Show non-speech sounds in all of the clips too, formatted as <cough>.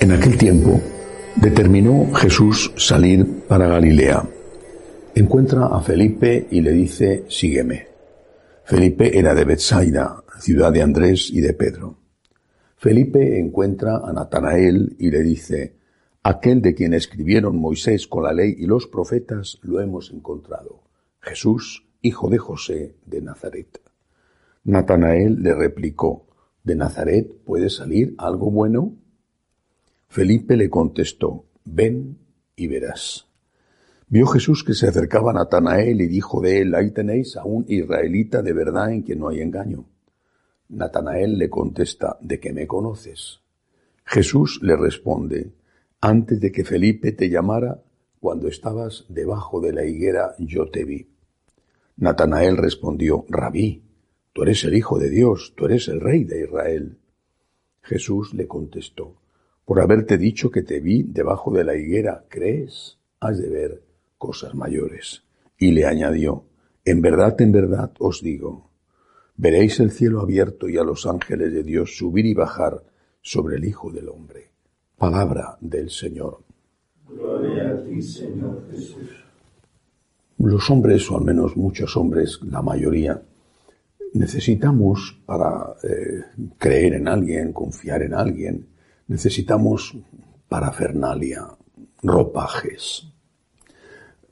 En aquel tiempo determinó Jesús salir para Galilea. Encuentra a Felipe y le dice, sígueme. Felipe era de Bethsaida, ciudad de Andrés y de Pedro. Felipe encuentra a Natanael y le dice, aquel de quien escribieron Moisés con la ley y los profetas, lo hemos encontrado, Jesús, hijo de José de Nazaret. Natanael le replicó, ¿de Nazaret puede salir algo bueno? Felipe le contestó, ven y verás. Vio Jesús que se acercaba a Natanael y dijo de él, ahí tenéis a un israelita de verdad en quien no hay engaño. Natanael le contesta, ¿de qué me conoces? Jesús le responde, antes de que Felipe te llamara, cuando estabas debajo de la higuera, yo te vi. Natanael respondió, Rabí, tú eres el Hijo de Dios, tú eres el Rey de Israel. Jesús le contestó, por haberte dicho que te vi debajo de la higuera, ¿crees? Has de ver cosas mayores. Y le añadió, en verdad, en verdad os digo, veréis el cielo abierto y a los ángeles de Dios subir y bajar sobre el Hijo del Hombre. Palabra del Señor. Gloria a ti, Señor Jesús. Los hombres, o al menos muchos hombres, la mayoría, necesitamos para eh, creer en alguien, confiar en alguien, necesitamos parafernalia, ropajes,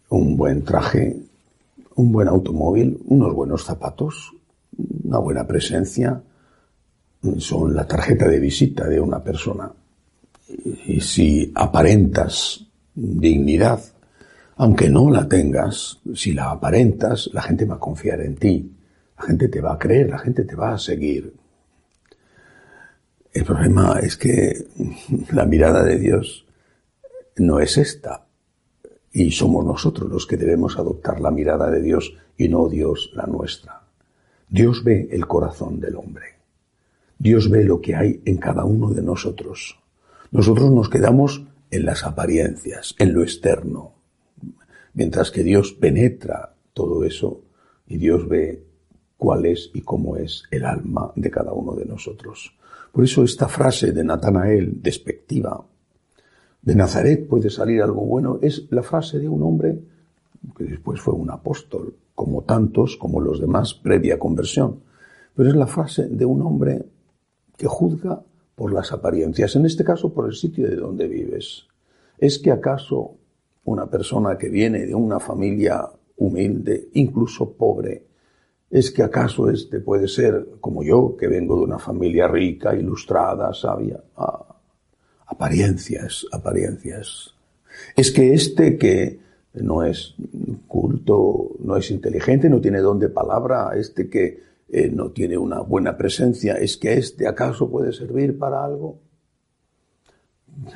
un buen traje, un buen automóvil, unos buenos zapatos, una buena presencia, son la tarjeta de visita de una persona. Y si aparentas dignidad, aunque no la tengas, si la aparentas, la gente va a confiar en ti, la gente te va a creer, la gente te va a seguir. El problema es que la mirada de Dios no es esta. Y somos nosotros los que debemos adoptar la mirada de Dios y no Dios la nuestra. Dios ve el corazón del hombre. Dios ve lo que hay en cada uno de nosotros. Nosotros nos quedamos en las apariencias, en lo externo, mientras que Dios penetra todo eso y Dios ve cuál es y cómo es el alma de cada uno de nosotros. Por eso esta frase de Natanael, despectiva, de Nazaret puede salir algo bueno, es la frase de un hombre que después fue un apóstol, como tantos, como los demás, previa conversión. Pero es la frase de un hombre que juzga por las apariencias, en este caso por el sitio de donde vives. ¿Es que acaso una persona que viene de una familia humilde, incluso pobre, ¿Es que acaso este puede ser como yo, que vengo de una familia rica, ilustrada, sabia? Ah, apariencias, apariencias. Es que este que no es culto, no es inteligente, no tiene don de palabra, este que eh, no tiene una buena presencia, ¿es que este acaso puede servir para algo?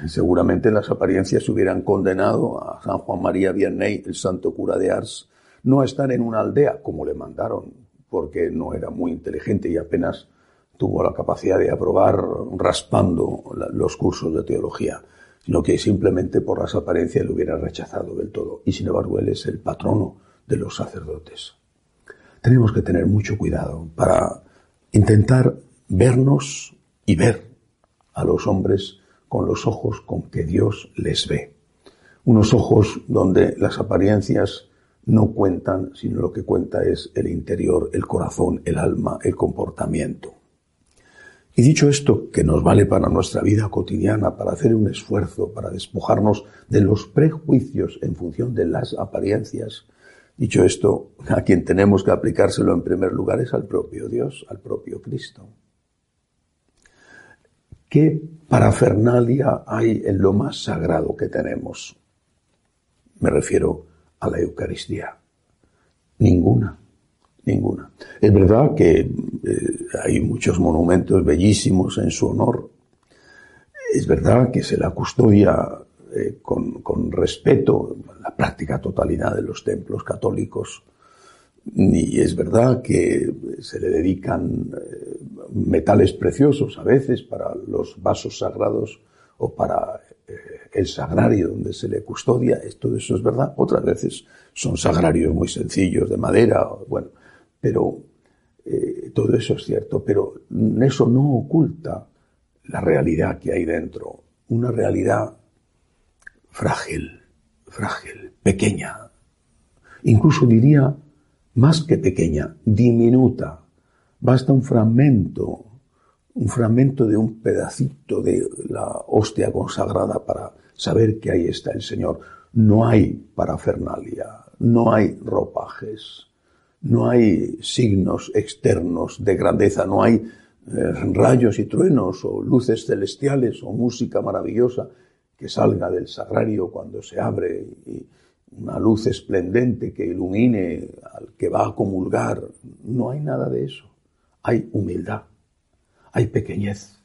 Seguramente las apariencias hubieran condenado a San Juan María Vianney, el santo cura de Ars, no a estar en una aldea como le mandaron porque no era muy inteligente y apenas tuvo la capacidad de aprobar raspando los cursos de teología, sino que simplemente por las apariencias lo hubiera rechazado del todo. Y sin embargo, él es el patrono de los sacerdotes. Tenemos que tener mucho cuidado para intentar vernos y ver a los hombres con los ojos con que Dios les ve. Unos ojos donde las apariencias no cuentan, sino lo que cuenta es el interior, el corazón, el alma, el comportamiento. Y dicho esto, que nos vale para nuestra vida cotidiana, para hacer un esfuerzo, para despojarnos de los prejuicios en función de las apariencias, dicho esto, a quien tenemos que aplicárselo en primer lugar es al propio Dios, al propio Cristo. ¿Qué parafernalia hay en lo más sagrado que tenemos? Me refiero a la Eucaristía. Ninguna, ninguna. Es verdad que eh, hay muchos monumentos bellísimos en su honor. Es verdad que se la custodia eh, con, con, respeto la práctica totalidad de los templos católicos. Y es verdad que se le dedican eh, metales preciosos a veces para los vasos sagrados o para el sagrario donde se le custodia, todo eso es verdad. Otras veces son sagrarios muy sencillos, de madera, bueno, pero eh, todo eso es cierto, pero eso no oculta la realidad que hay dentro, una realidad frágil, frágil, pequeña, incluso diría más que pequeña, diminuta. Basta un fragmento, un fragmento de un pedacito de la hostia consagrada para saber que ahí está el Señor. No hay parafernalia, no hay ropajes, no hay signos externos de grandeza, no hay eh, rayos y truenos o luces celestiales o música maravillosa que salga del sagrario cuando se abre y una luz esplendente que ilumine al que va a comulgar. No hay nada de eso. Hay humildad, hay pequeñez.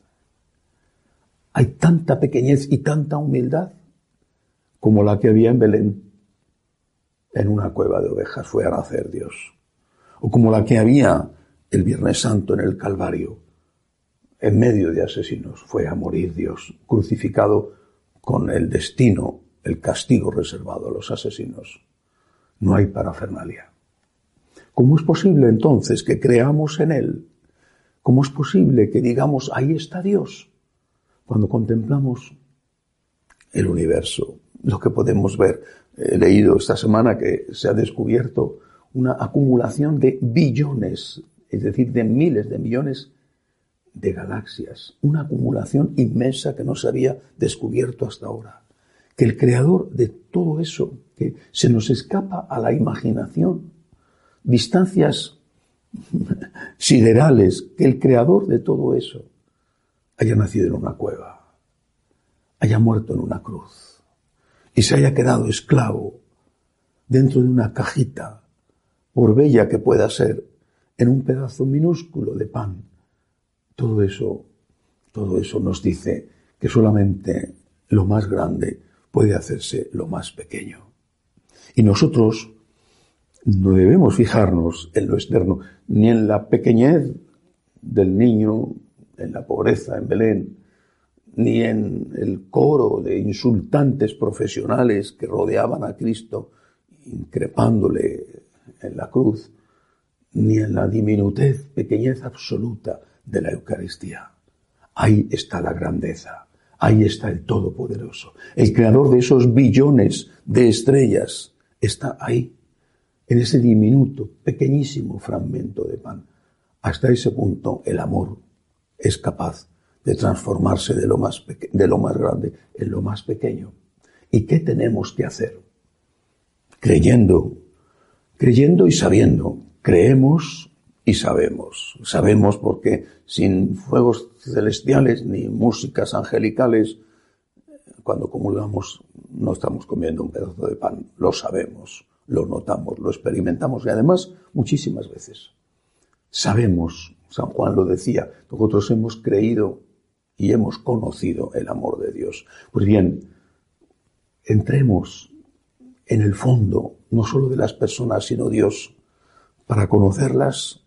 Hay tanta pequeñez y tanta humildad como la que había en Belén. En una cueva de ovejas fue a nacer Dios. O como la que había el Viernes Santo en el Calvario. En medio de asesinos fue a morir Dios, crucificado con el destino el castigo reservado a los asesinos. No hay parafernalia. ¿Cómo es posible entonces que creamos en Él? ¿Cómo es posible que digamos, ahí está Dios? Cuando contemplamos el universo, lo que podemos ver. He leído esta semana que se ha descubierto una acumulación de billones, es decir, de miles de millones de galaxias, una acumulación inmensa que no se había descubierto hasta ahora que el creador de todo eso, que se nos escapa a la imaginación, distancias <laughs> siderales, que el creador de todo eso haya nacido en una cueva, haya muerto en una cruz y se haya quedado esclavo dentro de una cajita, por bella que pueda ser, en un pedazo minúsculo de pan. Todo eso, todo eso nos dice que solamente lo más grande puede hacerse lo más pequeño. Y nosotros no debemos fijarnos en lo externo, ni en la pequeñez del niño, en la pobreza en Belén, ni en el coro de insultantes profesionales que rodeaban a Cristo, increpándole en la cruz, ni en la diminutez, pequeñez absoluta de la Eucaristía. Ahí está la grandeza. Ahí está el Todopoderoso. El creador de esos billones de estrellas está ahí, en ese diminuto, pequeñísimo fragmento de pan. Hasta ese punto el amor es capaz de transformarse de lo más, grande en lo más pequeño. ¿Y qué tenemos que hacer? Creyendo, creyendo y sabiendo. Creemos y sabemos. Sabemos porque sin fuegos celestiales ni músicas angelicales, cuando comulgamos no estamos comiendo un pedazo de pan, lo sabemos, lo notamos, lo experimentamos y además muchísimas veces. Sabemos, San Juan lo decía, nosotros hemos creído y hemos conocido el amor de Dios. Pues bien, entremos en el fondo, no solo de las personas, sino Dios, para conocerlas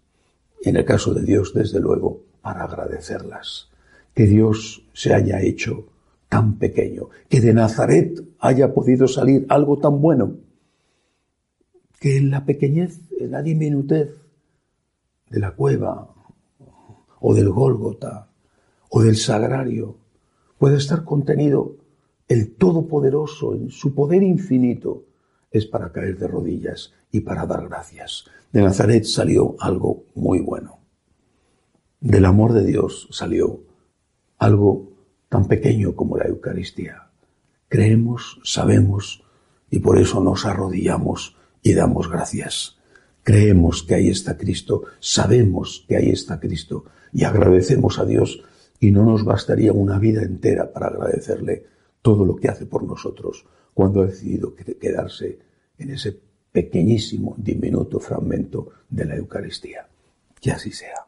en el caso de Dios, desde luego, para agradecerlas. Que Dios se haya hecho tan pequeño, que de Nazaret haya podido salir algo tan bueno, que en la pequeñez, en la diminutez de la cueva o del Gólgota o del sagrario, puede estar contenido el Todopoderoso en su poder infinito, es para caer de rodillas y para dar gracias. De Nazaret salió algo muy bueno. Del amor de Dios salió algo tan pequeño como la Eucaristía. Creemos, sabemos y por eso nos arrodillamos y damos gracias. Creemos que ahí está Cristo, sabemos que ahí está Cristo y agradecemos a Dios y no nos bastaría una vida entera para agradecerle todo lo que hace por nosotros cuando ha decidido quedarse en ese pequeñísimo, diminuto fragmento de la Eucaristía. Que así sea.